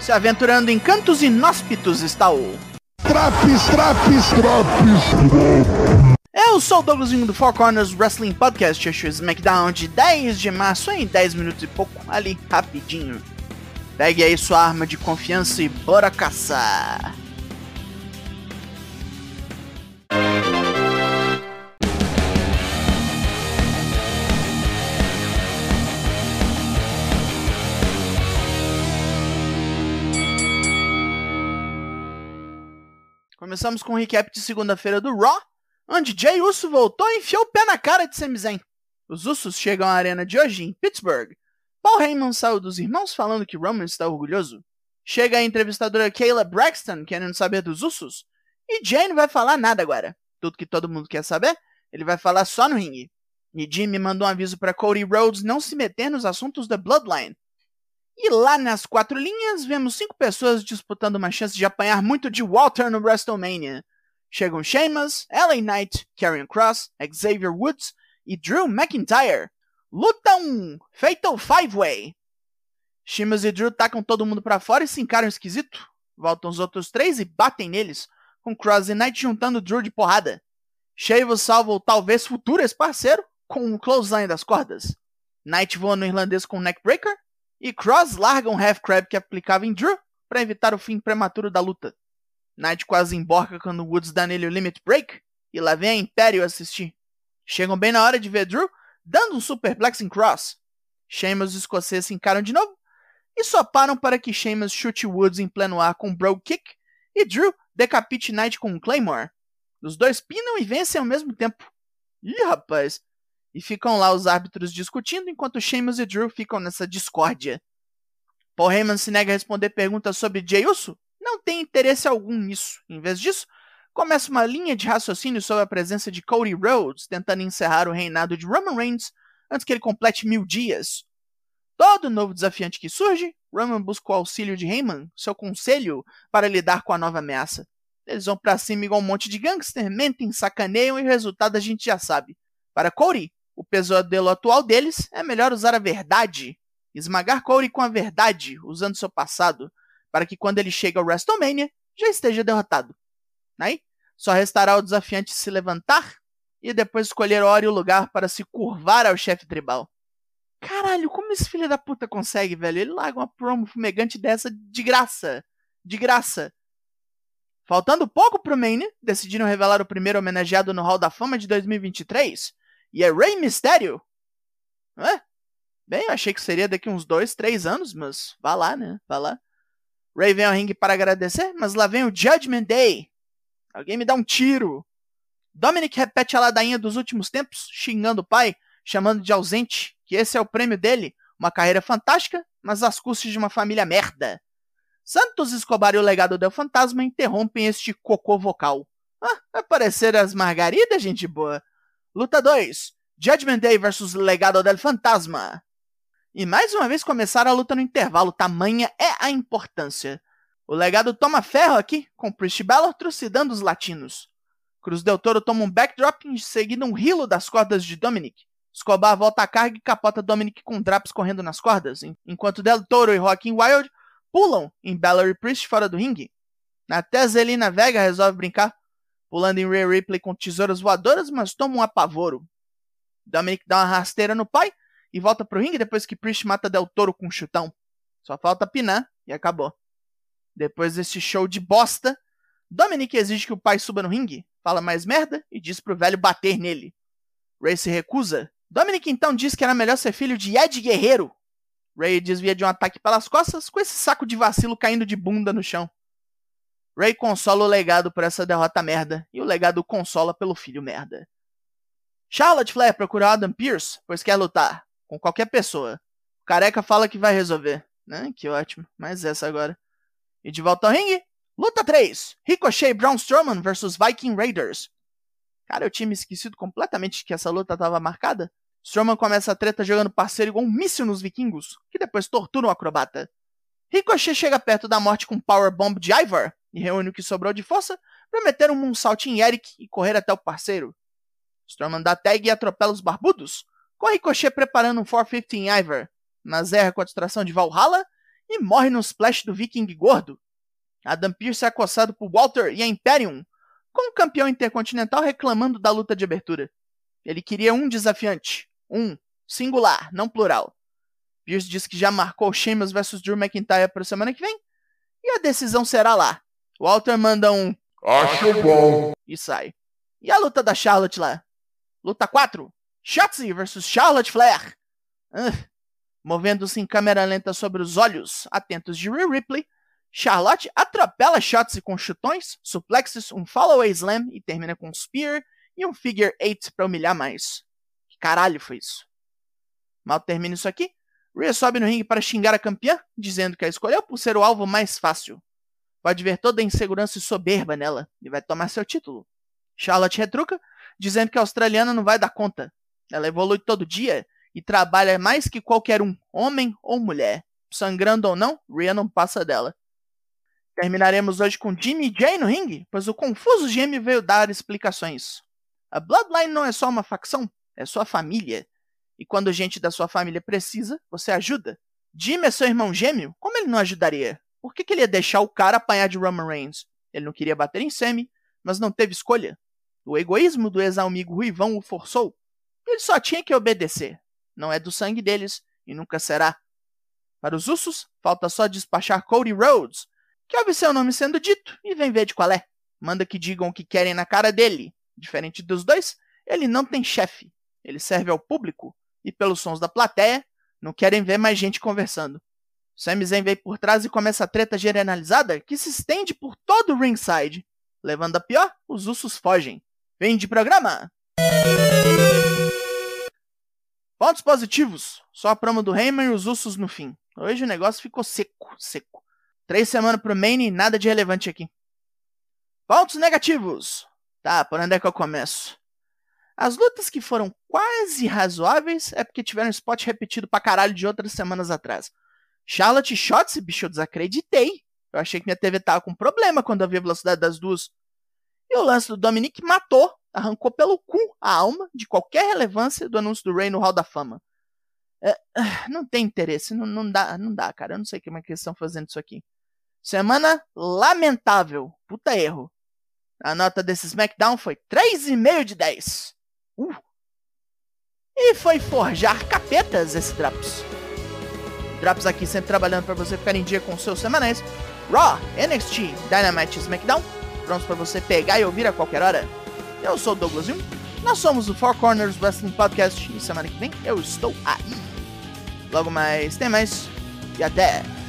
Se aventurando em cantos inóspitos está o. Traps, traps, traps. Eu sou o Douglasinho do Four Corners Wrestling Podcast, este é o SmackDown de 10 de março em 10 minutos e pouco, ali, rapidinho. Pegue aí sua arma de confiança e bora caçar! Começamos com um recap de segunda-feira do Raw, onde Jay Uso voltou e enfiou o pé na cara de Sami Zayn. Os Usos chegam à arena de hoje em Pittsburgh. Paul Heyman saiu dos irmãos falando que Roman está orgulhoso. Chega a entrevistadora Kayla Braxton querendo saber dos Usos. E Jay não vai falar nada agora. Tudo que todo mundo quer saber, ele vai falar só no ringue. E Jimmy mandou um aviso para Cody Rhodes não se meter nos assuntos da Bloodline. E lá nas quatro linhas, vemos cinco pessoas disputando uma chance de apanhar muito de Walter no WrestleMania. Chegam Sheamus, LA Knight, Karrion Cross, Xavier Woods e Drew McIntyre. Luta 1, Fatal Five Way. Sheamus e Drew tacam todo mundo para fora e se encaram esquisito. Voltam os outros três e batem neles, com Cross e Knight juntando Drew de porrada. Sheamus salva o talvez futuro ex-parceiro com um clothesline das cordas. Knight voa no irlandês com um neckbreaker e Cross larga um half crab que aplicava em Drew para evitar o fim prematuro da luta. Knight quase emborca quando Woods dá nele o Limit Break, e lá vem a Império assistir. Chegam bem na hora de ver Drew dando um superplex em Cross. Sheamus e os escoceses se encaram de novo, e só param para que Sheamus chute Woods em pleno ar com um Bro Kick, e Drew decapite Knight com um Claymore. Os dois pinam e vencem ao mesmo tempo. Ih, rapaz! E ficam lá os árbitros discutindo, enquanto Sheamus e Drew ficam nessa discórdia. Paul Heyman se nega a responder perguntas sobre Jey Uso, não tem interesse algum nisso. Em vez disso, começa uma linha de raciocínio sobre a presença de Cody Rhodes, tentando encerrar o reinado de Roman Reigns antes que ele complete mil dias. Todo novo desafiante que surge, Roman busca o auxílio de Heyman, seu conselho, para lidar com a nova ameaça. Eles vão pra cima igual um monte de gangster, mentem, sacaneiam e o resultado a gente já sabe. Para Cody, o pesadelo atual deles é melhor usar a verdade. Esmagar Cody com a verdade, usando seu passado, para que quando ele chega ao WrestleMania, já esteja derrotado. Aí, só restará o desafiante se levantar e depois escolher a hora e o lugar para se curvar ao chefe tribal. Caralho, como esse filho da puta consegue, velho? Ele larga uma promo fumegante dessa de graça. De graça. Faltando pouco pro Mania, decidiram revelar o primeiro homenageado no Hall da Fama de 2023. E é Rey Mysterio. É? Bem, eu achei que seria daqui uns dois, três anos, mas vá lá, né? Vá lá. Ray vem ao ringue para agradecer, mas lá vem o Judgment Day. Alguém me dá um tiro. Dominic repete a ladainha dos últimos tempos, xingando o pai, chamando de ausente, que esse é o prêmio dele, uma carreira fantástica, mas às custas de uma família merda. Santos Escobar e o legado del fantasma interrompem este cocô vocal. Ah, aparecer as margaridas, gente boa. Luta 2. Judgment Day versus Legado del Fantasma. E mais uma vez começaram a luta no intervalo, tamanha é a importância. O legado toma ferro aqui, com Priest Balor trucidando os latinos. Cruz Del Toro toma um backdrop em seguida um rilo das cordas de Dominic. Escobar volta a carga e capota Dominic com draps correndo nas cordas, enquanto Del Toro e Rockin' Wild pulam em Balor e Priest fora do ringue. Até Zelina Vega resolve brincar, pulando em Rhea Ripley com tesouras voadoras, mas toma um apavoro. Dominic dá uma rasteira no pai e volta pro ringue depois que Priest mata Del Toro com um chutão. Só falta pinar e acabou. Depois desse show de bosta, Dominic exige que o pai suba no ringue, fala mais merda e diz pro velho bater nele. Ray se recusa. Dominic então diz que era melhor ser filho de Ed Guerreiro. Ray desvia de um ataque pelas costas com esse saco de vacilo caindo de bunda no chão. Ray consola o legado por essa derrota merda e o legado consola pelo filho merda. Charlotte Flair procura Adam Pearce, pois quer lutar com qualquer pessoa. O careca fala que vai resolver. Né? Que ótimo. Mais essa agora. E de volta ao ringue, luta 3. Ricochet Braun Strowman versus Viking Raiders. Cara, eu tinha esquecido completamente que essa luta estava marcada. Strowman começa a treta jogando parceiro igual um míssil nos vikingos, que depois tortura o acrobata. Ricochet chega perto da morte com Power Bomb de Ivar e reúne o que sobrou de força para meter um moonsault em Eric e correr até o parceiro. Strowman dá tag e atropela os barbudos, com Ricochet preparando um 450 em Ivar, mas erra com a distração de Valhalla e morre no splash do Viking gordo. Adam Pearce é acossado por Walter e a Imperium, com o campeão intercontinental reclamando da luta de abertura. Ele queria um desafiante. Um. Singular, não plural. Pierce diz que já marcou Sheamus vs Drew McIntyre para a semana que vem. E a decisão será lá. Walter manda um Acho bom. e sai. E a luta da Charlotte lá? Luta 4. Shotzi vs Charlotte Flair. Movendo-se em câmera lenta sobre os olhos atentos de Rhea Ripley, Charlotte atropela Shotzi com chutões, suplexes, um follow-away slam e termina com um spear e um figure eight para humilhar mais. Que caralho foi isso? Mal termina isso aqui, Rhea sobe no ringue para xingar a campeã, dizendo que a escolheu por ser o alvo mais fácil. Pode ver toda a insegurança e soberba nela e vai tomar seu título. Charlotte retruca, dizendo que a australiana não vai dar conta. Ela evolui todo dia e trabalha mais que qualquer um, homem ou mulher. Sangrando ou não, Rhea não passa dela. Terminaremos hoje com Jimmy e Jay no ringue, pois o confuso Jimmy veio dar explicações. A Bloodline não é só uma facção, é sua família. E quando gente da sua família precisa, você ajuda. Jimmy é seu irmão gêmeo? Como ele não ajudaria? Por que, que ele ia deixar o cara apanhar de Roman Reigns? Ele não queria bater em Sammy, mas não teve escolha. O egoísmo do ex-amigo Ruivão o forçou. Ele só tinha que obedecer. Não é do sangue deles e nunca será. Para os Usos, falta só despachar Cody Rhodes, que ouve seu nome sendo dito e vem ver de qual é. Manda que digam o que querem na cara dele. Diferente dos dois, ele não tem chefe. Ele serve ao público e, pelos sons da plateia, não querem ver mais gente conversando. Sami Zayn vem por trás e começa a treta generalizada que se estende por todo o ringside. Levando a pior, os Usos fogem. Vem de programa! Pontos positivos. Só a promo do Heyman e os Usos no fim. Hoje o negócio ficou seco, seco. Três semanas pro main e nada de relevante aqui. Pontos negativos. Tá, por onde é que eu começo? As lutas que foram quase razoáveis é porque tiveram spot repetido pra caralho de outras semanas atrás. Charlotte Shotzi, bicho, eu desacreditei. Eu achei que minha TV tava com problema quando eu vi a velocidade das duas. E o lance do Dominic matou, arrancou pelo cu a alma de qualquer relevância do anúncio do Rey no Hall da Fama. É, não tem interesse, não, não, dá, não dá, cara. Eu não sei como é que eles estão fazendo isso aqui. Semana lamentável. Puta erro. A nota desse SmackDown foi 3,5 de 10. Uh. E foi forjar capetas esse Drops. Drops aqui sempre trabalhando para você ficar em dia com seus semanais. Raw, NXT, Dynamite SmackDown. Prontos para você pegar e ouvir a qualquer hora. Eu sou o Douglas Jung. Nós somos o Four Corners Wrestling Podcast. E semana que vem eu estou aí. Logo mais, tem mais. E até!